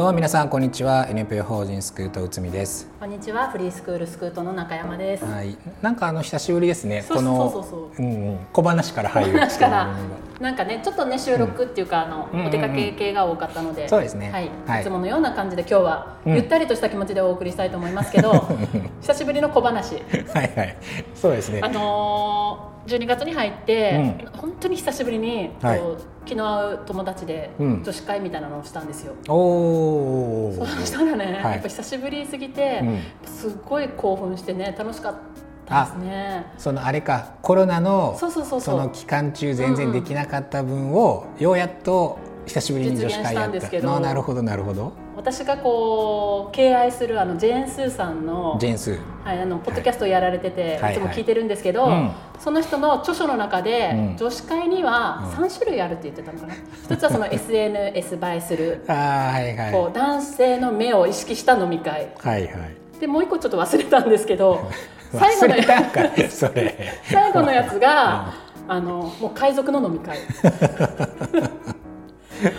どうも皆さんこんにちは。NPO 法人スクート内海です。こんにちは。フリースクールスクートの中山です。はい。なんかあの久しぶりですね。このうん小話から入る話 からなんかねちょっとね収録っていうか、あの、お出かけ系が多かったので。そうですね。はい、い、つものような感じで今日はゆったりとした気持ちでお送りしたいと思いますけど、久しぶりの小話。はいはい。そうですね。あの12月に入って、うん、本当に久しぶりに、はい、気の合う友達で女子会みたいなのをしたんですよ。うん、おそうしたらね、はい、やっぱ久しぶりすぎて、うん、すごい興奮してね楽しかったですね。そのあれかコロナのその期間中全然できなかった分を、ようやっと久しぶりに女子会やった。んどなるほどなるほど。私がこう敬愛するあのジェーン・スーさんのジェーンスー、はい、あのポッドキャストをやられてて、はい、い。つも聞いてるんですけど、はいはいその人の著書の中で、うん、女子会には3種類あるって言ってたのかな、一つはその SNS 映えするあ、はいはい、こう男性の目を意識した飲み会、はいはい、でもう一個ちょっと忘れたんですけど 最後のや 最後のやつが、あのもう海賊の飲み会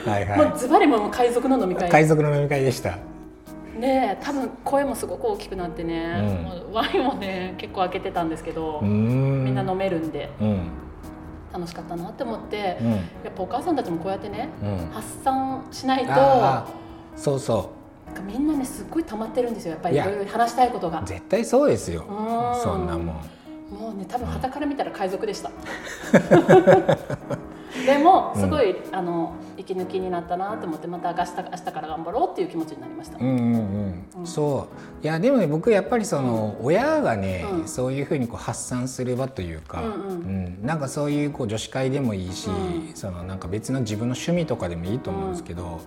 はいはい、もうズバリも海賊の飲み会。海賊の飲み会でした。ね多分声もすごく大きくなってね、うん、ワインもね結構開けてたんですけどみんな飲めるんで、うん、楽しかったなって思って、うん、やっぱお母さんたちもこうやってね、発散しないとそうそう。みんなねすっごい溜まってるんですよやっぱりいろいろ話したいことが。絶対そうですよ。そんなもん。もうね多分はたから見たら海賊でした でもすごい、うん、あの息抜きになったなと思ってまた明日明日から頑張ろうっていう気持ちになりました。うんうんうん、そう。いやでもね僕やっぱりその、うん、親がね、うん、そういうふうにこう発散する場というか、うん、うん。なんかそういうこう女子会でもいいし、そのなんか別の自分の趣味とかでもいいと思うんですけど。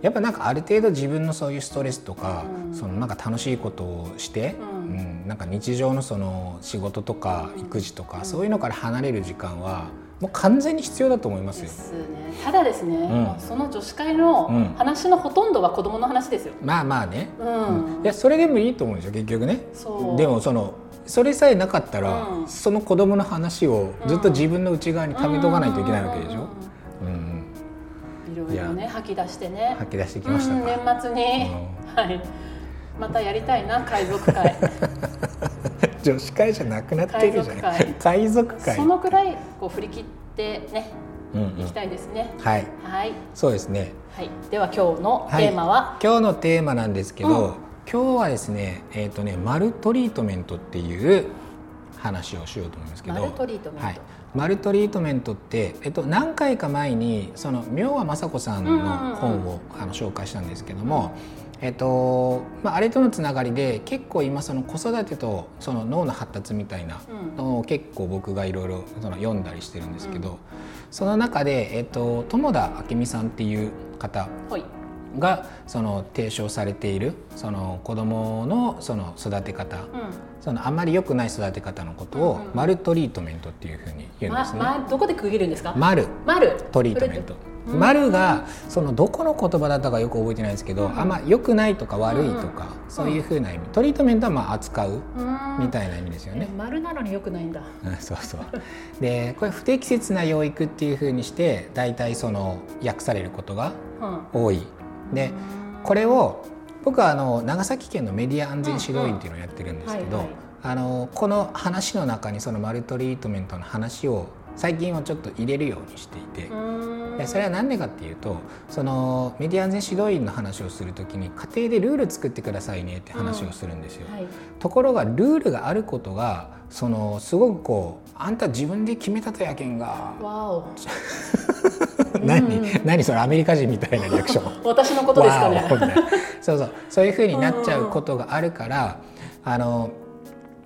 やっぱなんかある程度自分のそういうストレスとか、そのなんか楽しいことをして、うん。なんか日常のその仕事とか育児とか、そういうのから離れる時間はもう完全に必要だと思いますよ。すね、ただですね、うん、その女子会の話のほとんどは子供の話ですよ。まあまあね、うん、いやそれでもいいと思うんですよ結局ね。でもそのそれさえなかったら、うん、その子供の話をずっと自分の内側に溜めとかないといけないわけでしょ。いろいろね吐き出してね。吐き出してきました年末に、はい。またやりたいな海賊会。女子会じゃなくなってるじゃない。海賊会。そのくらいこう振り切ってね、うんうん、いきたいですね。はい、はい、そうですね、はい、では今日のテーマは、はい、今日のテーマなんですけど、うん、今日はですねえっ、ー、とねマルトリートメントっていう話をしようと思いますけど。マルトリートメント、はい。マルトリートメントって、えっと、何回か前にその明和雅子さんの本を、あの紹介したんですけども、えっとまあ、あれとのつながりで結構今その子育てとその脳の発達みたいなのを結構僕がいろいろ読んだりしてるんですけど、うん、その中で、えっと、友田明美さんっていう方がその提唱されているその子どものその育て方、うん、そのあまり良くない育て方のことをマルトリートメントっていうふうに言うんですね。まま、どこで区切るんですか？マル。マル。トリートメント。丸がそのどこの言葉だったかよく覚えてないですけど、うん、あんま良くないとか悪いとか、うん、そういうふうな意味トリートメントはまあ扱うみたいな意味ですよね。丸なのに良くないんだ。そうそう。でこれ不適切な養育っていうふうにして大体その訳されることが多い。でこれを僕はあの長崎県のメディア安全指導員っていうのをやってるんですけど、あのこの話の中にそのマルトリートメントの話を最近はちょっと入れるようにしていてでそれは何でかっていうとそのメディア安全指導員の話をする時に家庭でルール作ってくださいねって話をするんですよ。はい、ところがルールがあることがそのすごくこうあんた自分で決めたとやけんが。何、うん、何それアメリカ人みたいなリアクション。私のことですかね。そうそう。そういうふうになっちゃうことがあるからあの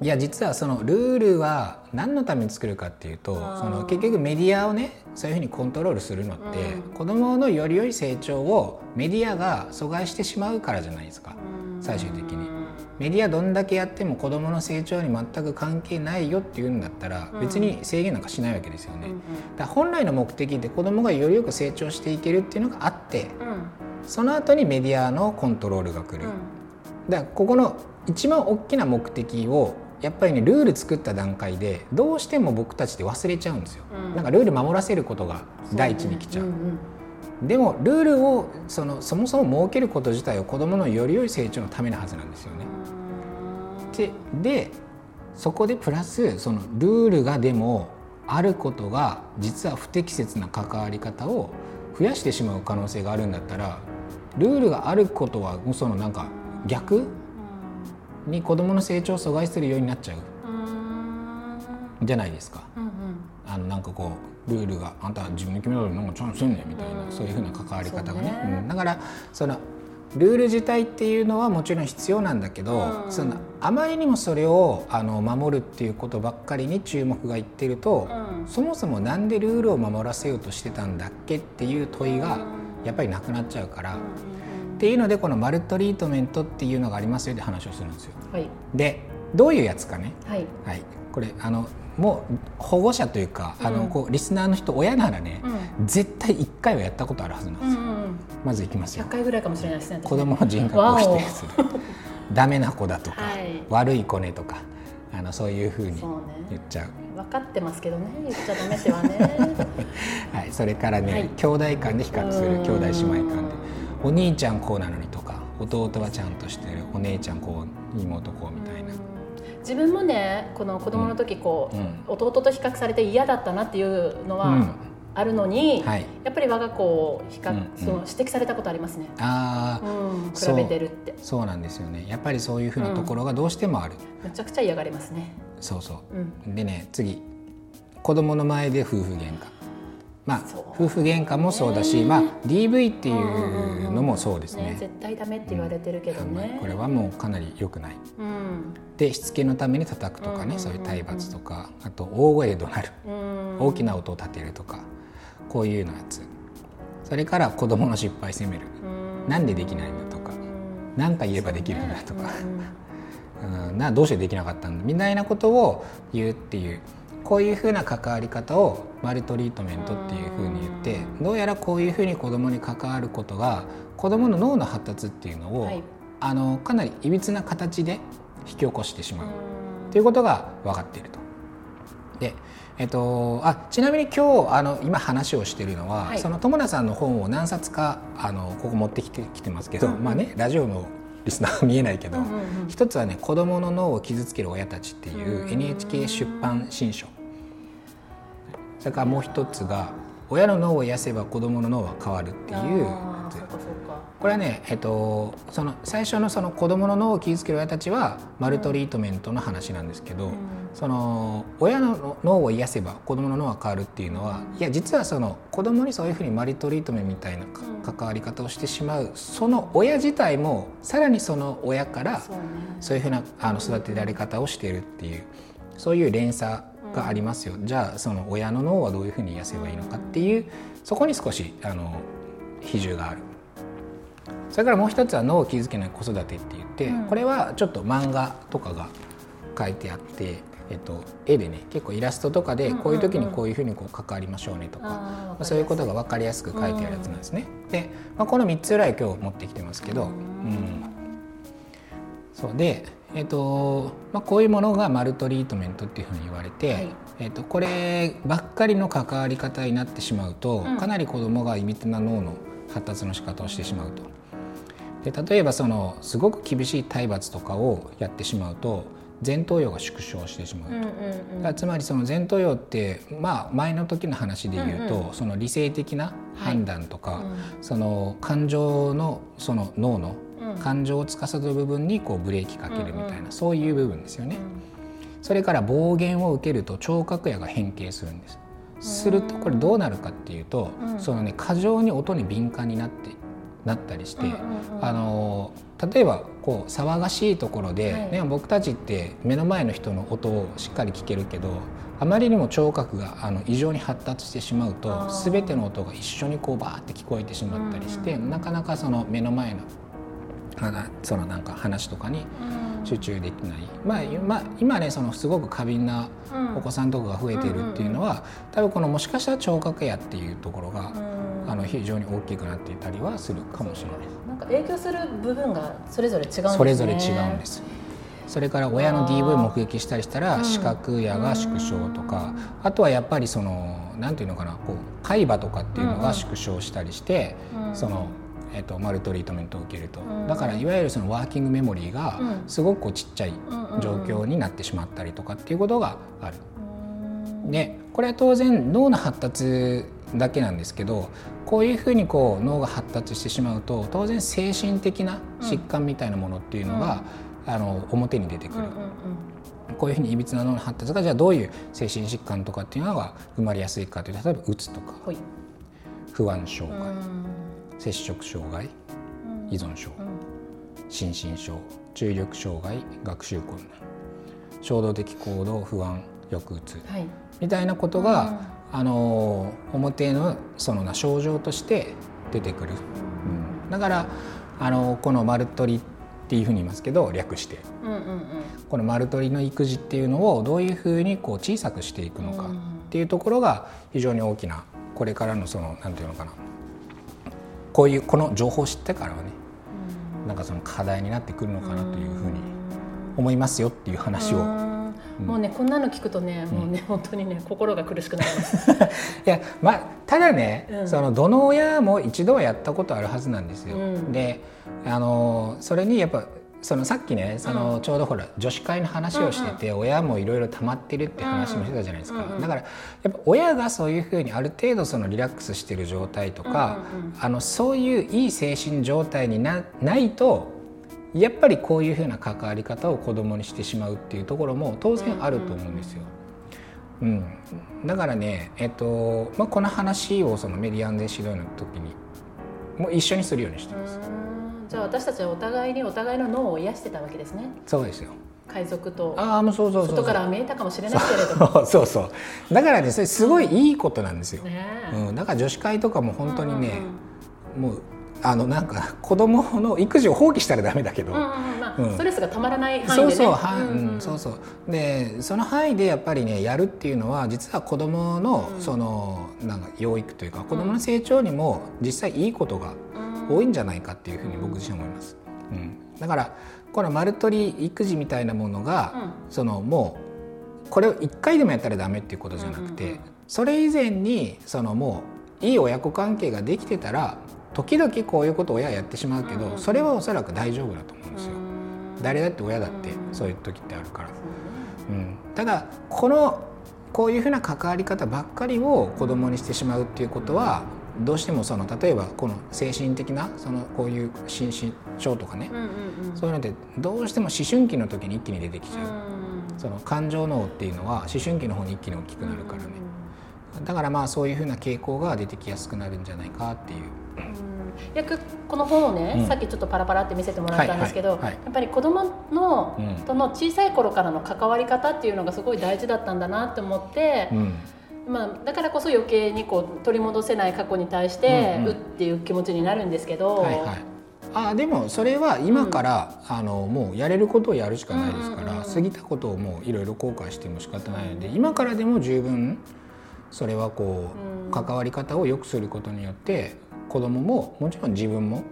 いや実はそのルールは何のために作るかっていうとその結局メディアをねそういうふうにコントロールするのって、うん、子どものより良い成長をメディアが阻害してしまうからじゃないですか、最終的に。メディアどんだけやっても子どもの成長に全く関係ないよっていうんだったら別に制限なんかしないわけですよね。だ本来の目的って子どもがよりよく成長していけるっていうのがあって、その後にメディアのコントロールが来る。だからここの一番大きな目的をやっぱりねルール作った段階でどうしても僕たちって忘れちゃうんですよ、うん、なんかルール守らせることが第一に来ちゃう、ね。うんうん、でもルールをそのそもそも設けること自体は子どものより良い成長のためのはずなんですよね。ででそこでプラスそのルールがでもあることが実は不適切な関わり方を増やしてしまう可能性があるんだったらルールがあることはそのなんか逆？に子どもの成長を阻害するようになっちゃう。じゃないですか。うんうん、あのなんかこうルールがあんた自分で決めろなんかちゃんとすんねんみたいな、そういうふうな関わり方がね、ね。うん、だからそのルール自体っていうのはもちろん必要なんだけど、うん、そのあまりにもそれをあの守るっていうことばっかりに注目がいってると、うん、そもそも何でルールを守らせようとしてたんだっけっていう問いがやっぱりなくなっちゃうから。っていうのでこのマルトリートメントっていうのがありますよって話をするんですよ。はい、でどういうやつかね、はい、はい、これあのもう保護者というか、うん、あのこうリスナーの人親ならね、うん、絶対1回はやったことあるはずなんですよ。まずいきますよ。100回ぐらいかもしれないですね。子供の人格を否定する。ダメな子だとか、はい、悪い子ねとか。あのそういうふうに言っちゃう、ね、分かってますけどね言っちゃダメってはね はいそれからね、はい、兄弟間で比較する兄弟姉妹間でお兄ちゃんこうなのにとか弟はちゃんとしてるお姉ちゃんこう妹こうみたいな。自分もねこの子供の時こう、うん、弟と比較されて嫌だったなっていうのはあるのに、うんはい、やっぱり我が子を比較、うん、その指摘されたことありますね。ああ、うん、比べてるって。そうなんですよね。やっぱりそういうふうなところがどうしてもある。めちゃくちゃ嫌がりますね。そうそう。でね次。子供の前で夫婦喧嘩。まあ、夫婦喧嘩もそうだし、まあ、DV っていうのもそうですね。ね、絶対ダメって言われてるけどね、これはもうかなり良くない、うん、でしつけのために叩くとかね、そういう体罰とかあと大声怒鳴る、大きな音を立てるとかこういうのやつ。それから子供の失敗責める、うん、なんでできないんだとか。何、か言えばできるんだとか、うん、などうしてできなかったんだ？みたいなことを言うっていう。こういうふうな関わり方をマルトリートメントっていうふうに言ってどうやらこういうふうに子どもに関わることが子どもの脳の発達っていうのを、はい、あのかなりいびつな形で引き起こしてしまう。ということが分かっていると。でえっと、あちなみに今日あの今話をしているのは、はい、その友田さんの本を何冊かあのここ持ってきてきてますけど、うんうん、まあねラジオのリスナーは見えないけど、うんうんうん、一つはね「子どもの脳を傷つける親たち」っていう NHK 出版新書。それからもう一つが「親の脳を癒せば子どもの脳は変わる」っていうこれはね、えっと、その最初のその子どもの脳を傷つける親たちはマルトリートメントの話なんですけど、うん、その親の脳を癒せば子どもの脳は変わるっていうのはいや実はその子どもにそういうふうにマルトリートメントみたいな関わり方をしてしまうその親自体もさらにその親からそういうふうなあの育てられ方をしているっていうそういう連鎖がありますよ、じゃあその親の脳はどういうふうに癒せばいいのかっていうそこに少しあの比重がある。それからもう一つは脳を傷つけない子育てって言って、うん、これはちょっと漫画とかが書いてあって、えっと、絵でね結構イラストとかでこういう時にこういうふうにこう関わりましょうねとか、まあ、そういうことが分かりやすく書いてあるやつなんですね。で、まあ、この3つぐらい今日持ってきてますけど、うん、そうで、えっとまあ、こういうものがマルトリートメントっていうふうに言われて、はい、えっと、こればっかりの関わり方になってしまうと、かなり子どもがいびつな脳の発達の仕方をしてしまうと。で例えばそのすごく厳しい体罰とかをやってしまうと前頭葉が縮小してしまうと、うんうんうん、つまりその前頭葉って、まあ、前の時の話で言うと、うんうん、その理性的な判断とか、はい。その感情のその脳の感情を司る部分にこうブレーキかけるみたいな、うんうん、そういう部分ですよね。それから暴言を受けると聴覚野が変形するんです。するとこれどうなるかっていうと、うん、そのね過剰に音に敏感になってなったりして、あの例えばこう騒がしいところで、ね、はい、僕たちって目の前の人の音をしっかり聞けるけどあまりにも聴覚があの異常に発達してしまうと全ての音が一緒にこうバーって聞こえてしまったりして、うんうん、なかなかその目の前のそのなんか話とかに集中できない、まあ、ま今ねそのすごく過敏なお子さんとかが増えてるっていうのは、多分このもしかしたら聴覚野っていうところが、あの非常に大きくなっていたりはするかもしれない。なんか影響する部分がそれぞれ違うんですね。それぞれ違うんです。それから親の DV 目撃したりしたら視覚野が縮小とか、あとはやっぱりそのなんていうのかなこう海馬とかっていうのが縮小したりして、そのえーと、マルトリートメントを受けると、だからいわゆるそのワーキングメモリーがすごくこうちっちゃい状況になってしまったりとかっていうことがある。でこれは当然脳の発達だけなんですけどこういうふうにこう脳が発達してしまうと当然精神的な疾患みたいなものっていうのが、あの表に出てくる。こういうふうにいびつな脳の発達がじゃあどういう精神疾患とかっていうのが生まれやすいかというと例えばうつとか、不安障害、摂食障害依存症、心身症注意力障害学習困難衝動的行動不安抑うつ、はい、みたいなことが、あの表のそのな症状として出てくる、うん、だからあのこの丸取りっていうふうに言いますけど略して、うんうんうん、この丸取りの育児っていうのをどういうふうにこう小さくしていくのかっていうところが非常に大きなこれからのそのなんていうのかなこういうこの情報を知ってからはね、うん、なんかその課題になってくるのかなというふうに思いますよっていう話を。もうねこんなの聞くとね、もうね本当にね 心が苦しくなります。いやまあただね、うん、そのどの親も一度はやったことあるはずなんですよ。うん、であのそれにやっぱそのさっきねそのちょうどほら女子会の話をしてて、親もいろいろ溜まってるって話もしてたじゃないですか、だからやっぱ親がそういうふうにある程度そのリラックスしてる状態とか、あのそういういい精神状態になないとやっぱりこういうふうな関わり方を子供にしてしまうっていうところも当然あると思うんですよ。うん、だからね、えっとまあ、この話をそのメディアンデ指導の時にもう一緒にするようにしてます。じゃあ私たちはお互いにお互いの脳を癒してたわけですね。そうですよ。海賊と。ああもうそうそうそう外から見えたかもしれないけれども。そうそうだからねそれすごいいいことなんですよ、ねうん、だから女子会とかも本当にね、うんうん、もうあのなんか子供の育児を放棄したらダメだけど、ストレスがたまらない範囲で、ね、そうそうは、うんそうそう。でその範囲でやっぱりねやるっていうのは実は子供のそのなんか養育というか子供の成長にも実際いいことが多いんじゃないかっていうふうに僕自身思います。うん、だからこの丸取り育児みたいなものが、うん、そのもうこれを1回でもやったらダメっていうことじゃなくて、それ以前にそのもういい親子関係ができてたら時々こういうことを親はやってしまうけど、それはおそらく大丈夫だと思うんですよ。誰だって親だってそういう時ってあるから。うん、ただこのこういうふうな関わり方ばっかりを子供にしてしまうっていうことはどうしてもその例えばこの精神的なそのこういう心身症とかね、そういうのってどうしても思春期の時に一気に出てきちゃう、その感情脳っていうのは思春期の方に一気に大きくなるからね、だからまあそういうふうな傾向が出てきやすくなるんじゃないかっていう。よこの本をね、うん、さっきちょっとパラパラって見せてもらったんですけど、はいはいはい、やっぱり子供の、うん、との小さい頃からの関わり方っていうのがすごい大事だったんだなって思って、うん、まあ、だからこそ余計にこう取り戻せない過去に対して、うっていう気持ちになるんですけど。はいはい。あでもそれは今から、うん、あのもうやれることをやるしかないですから、うんうんうん、過ぎたことをもういろいろ後悔しても仕方ないので今からでも十分それはこう、うん、関わり方を良くすることによって子供ももちろん自分も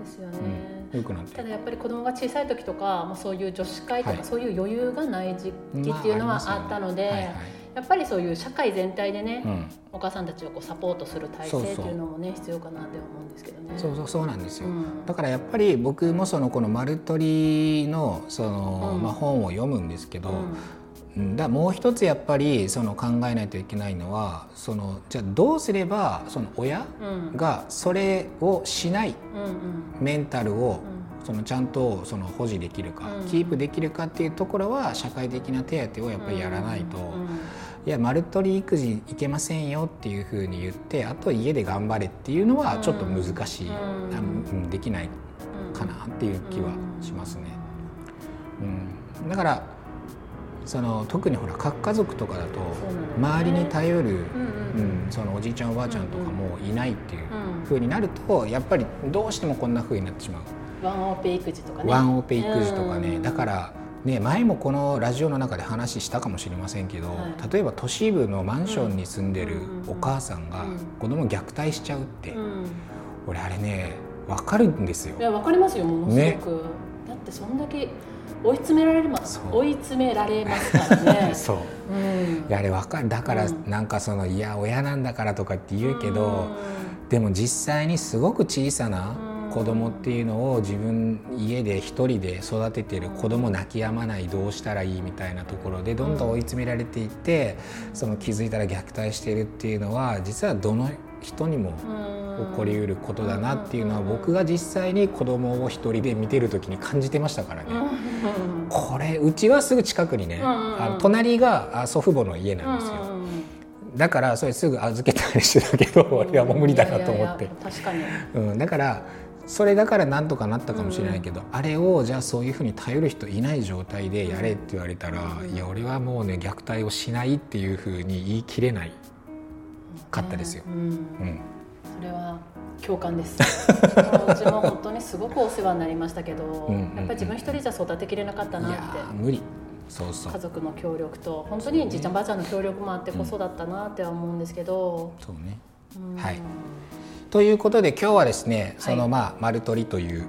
ですよね、うん、くなってただやっぱり子供が小さい時とか、まあ、そういう女子会とか、はい、そういう余裕がない時期っていうのはあったので。まあやっぱりそういう社会全体でね、うん、お母さんたちをこうサポートする体制っていうのもね必要かなって思うんですけどね。そうそうそうなんですよ、うん、だからやっぱり僕もそのこの「丸取のその、うん、まあ、本を読むんですけど、だもう一つやっぱりその考えないといけないのはそのじゃあどうすればその親がそれをしないメンタルをそのちゃんとその保持できるか、キープできるかっていうところは社会的な手当をやっぱりやらないと。いや丸取り育児いけませんよっていうふうに言ってあと家で頑張れっていうのはちょっと難しい、うん、できないかなっていう気はしますね。うん、だからその特にほら核家族とかだと周りに頼る、うん、そのおじいちゃんおばあちゃんとかもいないっていうふうになるとやっぱりどうしてもこんなふうになってしまう。ワンオペ育児とかね。ワンオペ育児とかね、だからね、前もこのラジオの中で話したかもしれませんけど、はい、例えば都市部のマンションに住んでるお母さんが子供虐待しちゃうって、うん、俺あれね分かるんですよ。いや分かりますよものすごく、ね、だってそんだけ追い詰められます追い詰められますからね。そう、うん、いやあれ分かるだからなんかその、いや親なんだからとかって言うけど、でも実際にすごく小さな子供っていうのを自分家で一人で育ててる子供泣き止まないどうしたらいいみたいなところでどんどん追い詰められていってその気づいたら虐待しているっていうのは実はどの人にも起こりうることだなっていうのは僕が実際に子供を一人で見てる時に感じてましたからね。これうちはすぐ近くにねあの隣が祖父母の家なんですよ。だからそれすぐ預けたりしてたけど 俺はもう無理だなと思って。確かに、うん、だからそれだからなんとかなったかもしれないけど、うん、あれをじゃあそういうふうに頼る人いない状態でやれって言われたら、うん、いや俺はもうね虐待をしないっていうふうに言い切れないかったですよ。うん、うん、それは共感です。うちも本当にすごくお世話になりましたけど、やっぱり自分一人じゃ育てきれなかったなって。無理。そうそう。家族の協力と本当にじいちゃんばあちゃんの協力もあってこそだったなっては思うんですけど、そうね、はいということで今日はですねそのまあ丸取りという、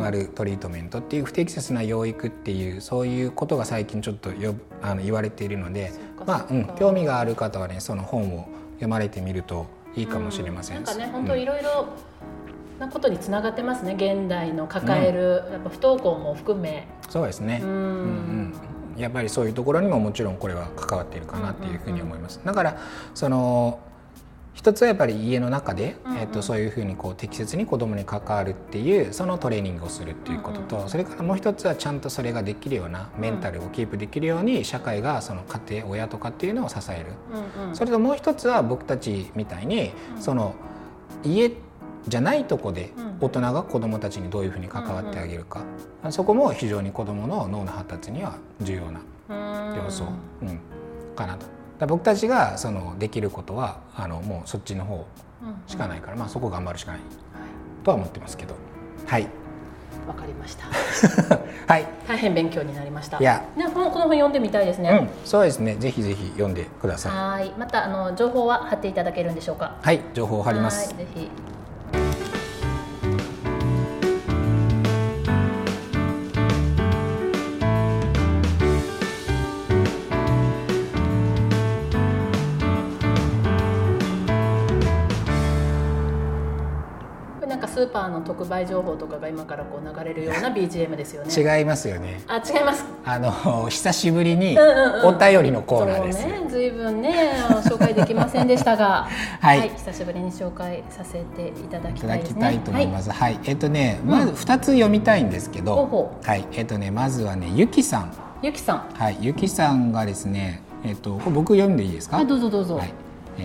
丸トリートメントっていう不適切な養育っていうそういうことが最近ちょっとよあの言われているのでまあ、うん、興味がある方はねその本を読まれてみるといいかもしれません、うん、なんかね本当いろいろなことにつながってますね。現代の抱える、うん、やっぱ不登校も含め。そうですね。うん、うんやっぱりそういうところにももちろんこれは関わっているかなっていうふうに思います。だからその一つはやっぱり家の中で、うんうん、えー、とそういうふうにこう適切に子どもに関わるっていうそのトレーニングをするっていうことと、うんうん、それからもう一つはちゃんとそれができるようなメンタルをキープできるように社会がその家庭親とかっていうのを支える、うんうん、それともう一つは僕たちみたいに、その家じゃないとこで大人が子どもたちにどういうふうに関わってあげるか、うんうん、そこも非常に子どもの脳の発達には重要な要素、うん、かなと。僕たちがそのできることはあのもうそっちの方しかないから、まあ、そこ頑張るしかないとは思ってますけどはいわかりました。はい。大変勉強になりました。いや、ね、このこの本読んでみたいですね。うん、そうですね。ぜひぜひ読んでください。はい。またあの情報は貼っていただけるんでしょうか？はい、情報を貼ります。ぜひ。スーパーの特売情報とかが今からこう流れるような BGM ですよね。違いますよね。あ、違います。あの 久しぶりにお便りのコーナーです。うんうん、ね、ずいぶんね紹介できませんでしたが、はい、はい、久しぶりに紹介させていただきたい、ね、いただきたいと思います。はい、はい、えっ、とね、まず二つ読みたいんですけど、うん、はい、えっ、とね、まずはね、ゆきさん。ゆきさん。はい、ゆきさんがですね、えっ、と、僕読んでいいですか？どうぞどうぞ。はい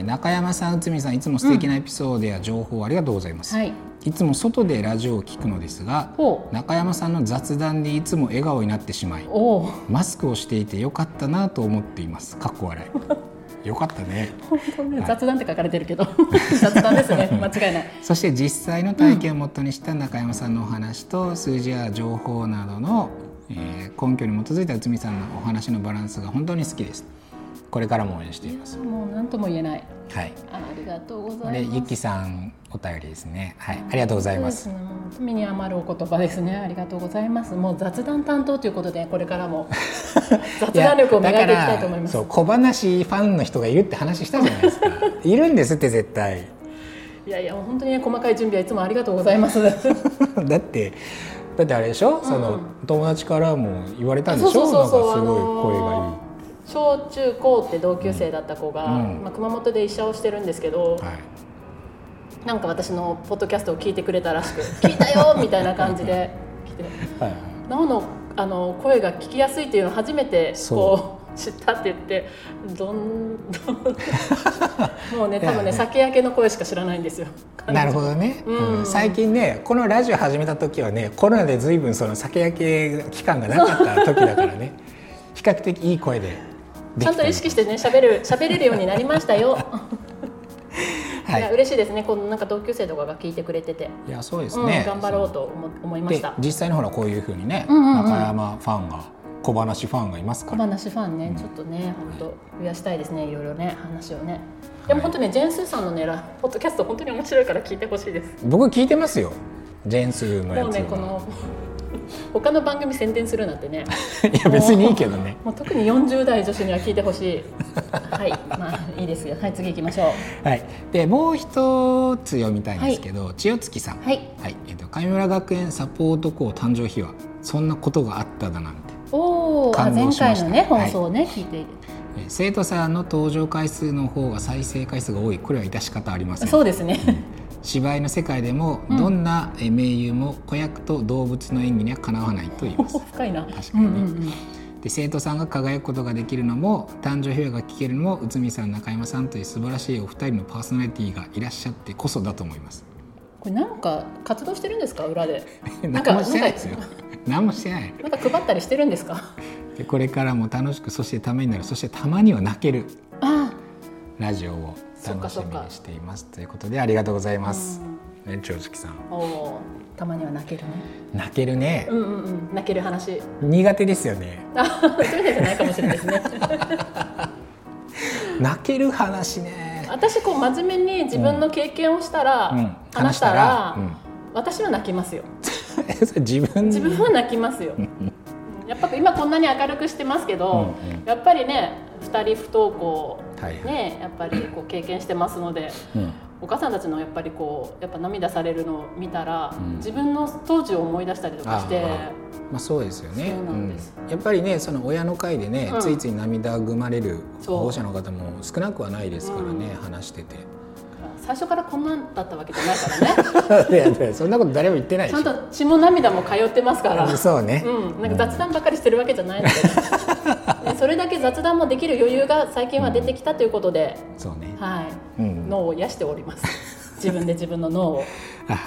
中山さん、内海さん、いつも素敵なエピソードや情報ありがとうございます。うん、はい、いつも外でラジオを聞くのですが中山さんの雑談でいつも笑顔になってしまいマスクをしていてよかったなと思っています。かっこ笑い。よかったね。本当ね、はい、雑談って書かれてるけど。雑談ですね。間違いない。そして実際の体験をもとにした中山さんのお話と数字や情報などの、えー、根拠に基づいた内海さんのお話のバランスが本当に好きですこれからも応援しています。もう何とも言えない。はい。ありがとうございます。でゆきさんお便りですね。はい。ありがとうございます。ね、身に余るお言葉ですね。ありがとうございます。もう雑談担当ということでこれからも。雑談力を磨いていきたいと思います。そう小話ファンの人がいるって話したじゃないですか。いるんですって絶対。いやいや本当にね細かい準備はいつもありがとうございます。だってだってあれでしょ、うん、その友達からも言われたんでしょ？そうそうそうなんかすごい声がいい小中高って同級生だった子が、うん、まあ、熊本で医者をしてるんですけど、はい、なんか私のポッドキャストを聞いてくれたらしく「聞いたよ!」みたいな感じで 来て。はい、のあの声が聞きやすいっていうのを初めてこう 知ったって言ってどんどん。もうね多分ね酒焼けの声しか知らないんですよ。なるほどね、うん、最近ねこのラジオ始めた時はねコロナで随分その酒焼け期間がなかった時だからね。比較的いい声でちゃんと意識してね喋る喋れるようになりましたよ。は はい、嬉しいですね。このなんか同級生とかが聞いてくれてて。いやそうですね、うん、頑張ろうと思思いました。実際のほらこういうふうにね、うんうんうん、中山ファンが小話ファンが。いますから小話ファンね、うん、ちょっとね本当増やしたいですねいろいろね話をね。でも本当ね、ジェーンスーさんのねポッドキャスト本当に面白いから聞いてほしいです。僕聞いてますよ。ジェーンスーのやつもうねこの他の番組宣伝するなんてね。いや別にいいけどね。もう特に40代女子には聞いてほしい。はい。まあいいですよ。はい次行きましょう。はい。でもう一つ読みたいんですけど、はい、千代月さん。はい、はい。えーと、上村学園サポート校誕生秘話そんなことがあっただなんて。おお前回のね放送ね、はい、聞いて生徒さんの登場回数の方が再生回数が多い。これは致し方ありません。そうですね、うん芝居の世界でもどんな名優も子役と動物の演技にはかなわないと言います。深いな。確かにね、うんうんうん。で生徒さんが輝くことができるのも誕生秘話が聞けるのも内海さん中山さんという素晴らしいお二人のパーソナリティがいらっしゃってこそだと思います。これなんか活動してるんですか？裏で。何もしてないですよ。何もしてない。なんか配ったりしてるんですか？でこれからも楽しくそしてためになるそしてたまには泣けるラジオを楽しみにしていますということでありがとうございます。ね、長月さん。おたまには泣けるね。泣けるね。うんうんうん、泣ける話。苦手ですよね。あ、そうじゃないかもしれないですね。泣ける話ね。私こう真面目に自分の経験をしたら、うん、話したら、うん、私は泣きますよ。自分自分は泣きますよ。やっぱ今こんなに明るくしてますけど、うんうん、やっぱりね2人不登校ね、やっぱりこう経験してますので、うん、お母さんたちのやっぱりこうやっぱ涙されるのを見たら、うん、自分の当時を思い出したりとかして。まあ、そうですよね、うん、やっぱりねその親の会でね、ついつい涙ぐまれる保護者の方も少なくはないですからね、話してて。最初からこんなんだったわけじゃないからね。いやそんなこと誰も言ってないちゃんと血も涙も通ってますから。そうね、うん、なんか雑談ばっかりしてるわけじゃないので、ね、それだけ雑談もできる余裕が最近は出てきたということで、うん、そうね、はい、うん、脳を癒しております。自分で自分の脳を。はい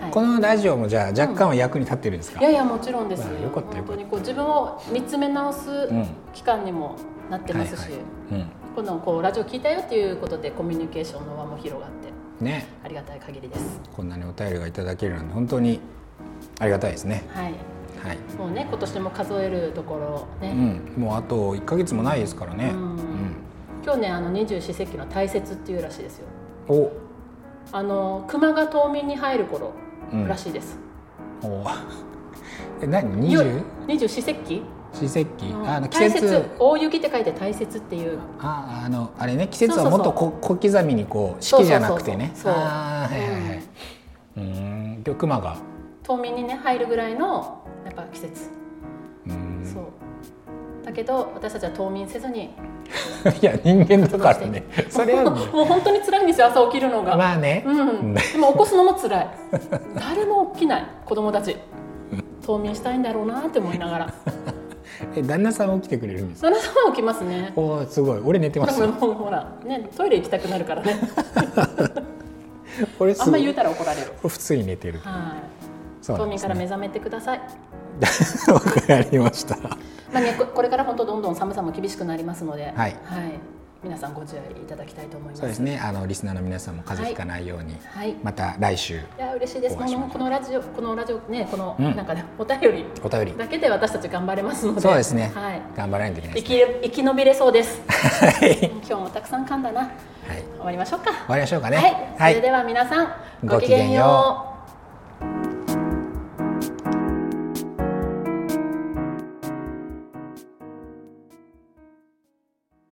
はい、このラジオもじゃあ若干は役に立ってるんですか、いやいやもちろんです。よかったよ本当にこう自分を見つめ直す期間にもなってますし、はいはいうん。このこうラジオ聞いたよっていうことでコミュニケーションの輪も広がってね。ありがたい限りです。こんなにお便りがいただけるなんて本当にありがたいですね。はいはい、もうね今年も数えるところね、うん、もうあと1か月もないですからね、うん、今日ねあの二十四節気の大雪っていうらしいですよ。お。あの熊が冬眠に入る頃らしいです、うん、お。え何？二十？二十四節気？四節気、あの季節。大雪って書いて大雪っていう。ああのあれね季節はもっとこ小刻みにこう四季じゃなくてね。そうあはいはいはい。うん。今日熊が。冬眠にね入るぐらいのやっぱ季節。うん。そう。だけど私たちは冬眠せずに いや人間だからね。それは もう本当に辛いんですよ朝起きるのが。まあね、うん、でも起こすのも辛い。誰も起きない。子供たち。冬眠したいんだろうなって思いながら。え旦那さん起きてくれるんです旦那さんは起きますね。おすごい。俺寝てますほらねトイレ行きたくなるからね。俺あんま言うたら怒られる。普通に寝てる。はい冬眠から目覚めてください わかりましたまあねこれから本当どんどん寒さも厳しくなりますのではい、はい皆さんご注意いただきたいと思います。そうですね。あのリスナーの皆さんも風邪ひかないように、はい、また来週。いや嬉しいです。このこのラジオこのラジオねこの、うん、なんかねお便りお便りだけで私たち頑張れますので。そうですね。はい。頑張らないといけない、ね、生き生き延びれそうです。はい。今日もたくさん噛んだな。はい。終わりましょうか。終わりましょうかね。はい。それでは皆さんごきげんよう。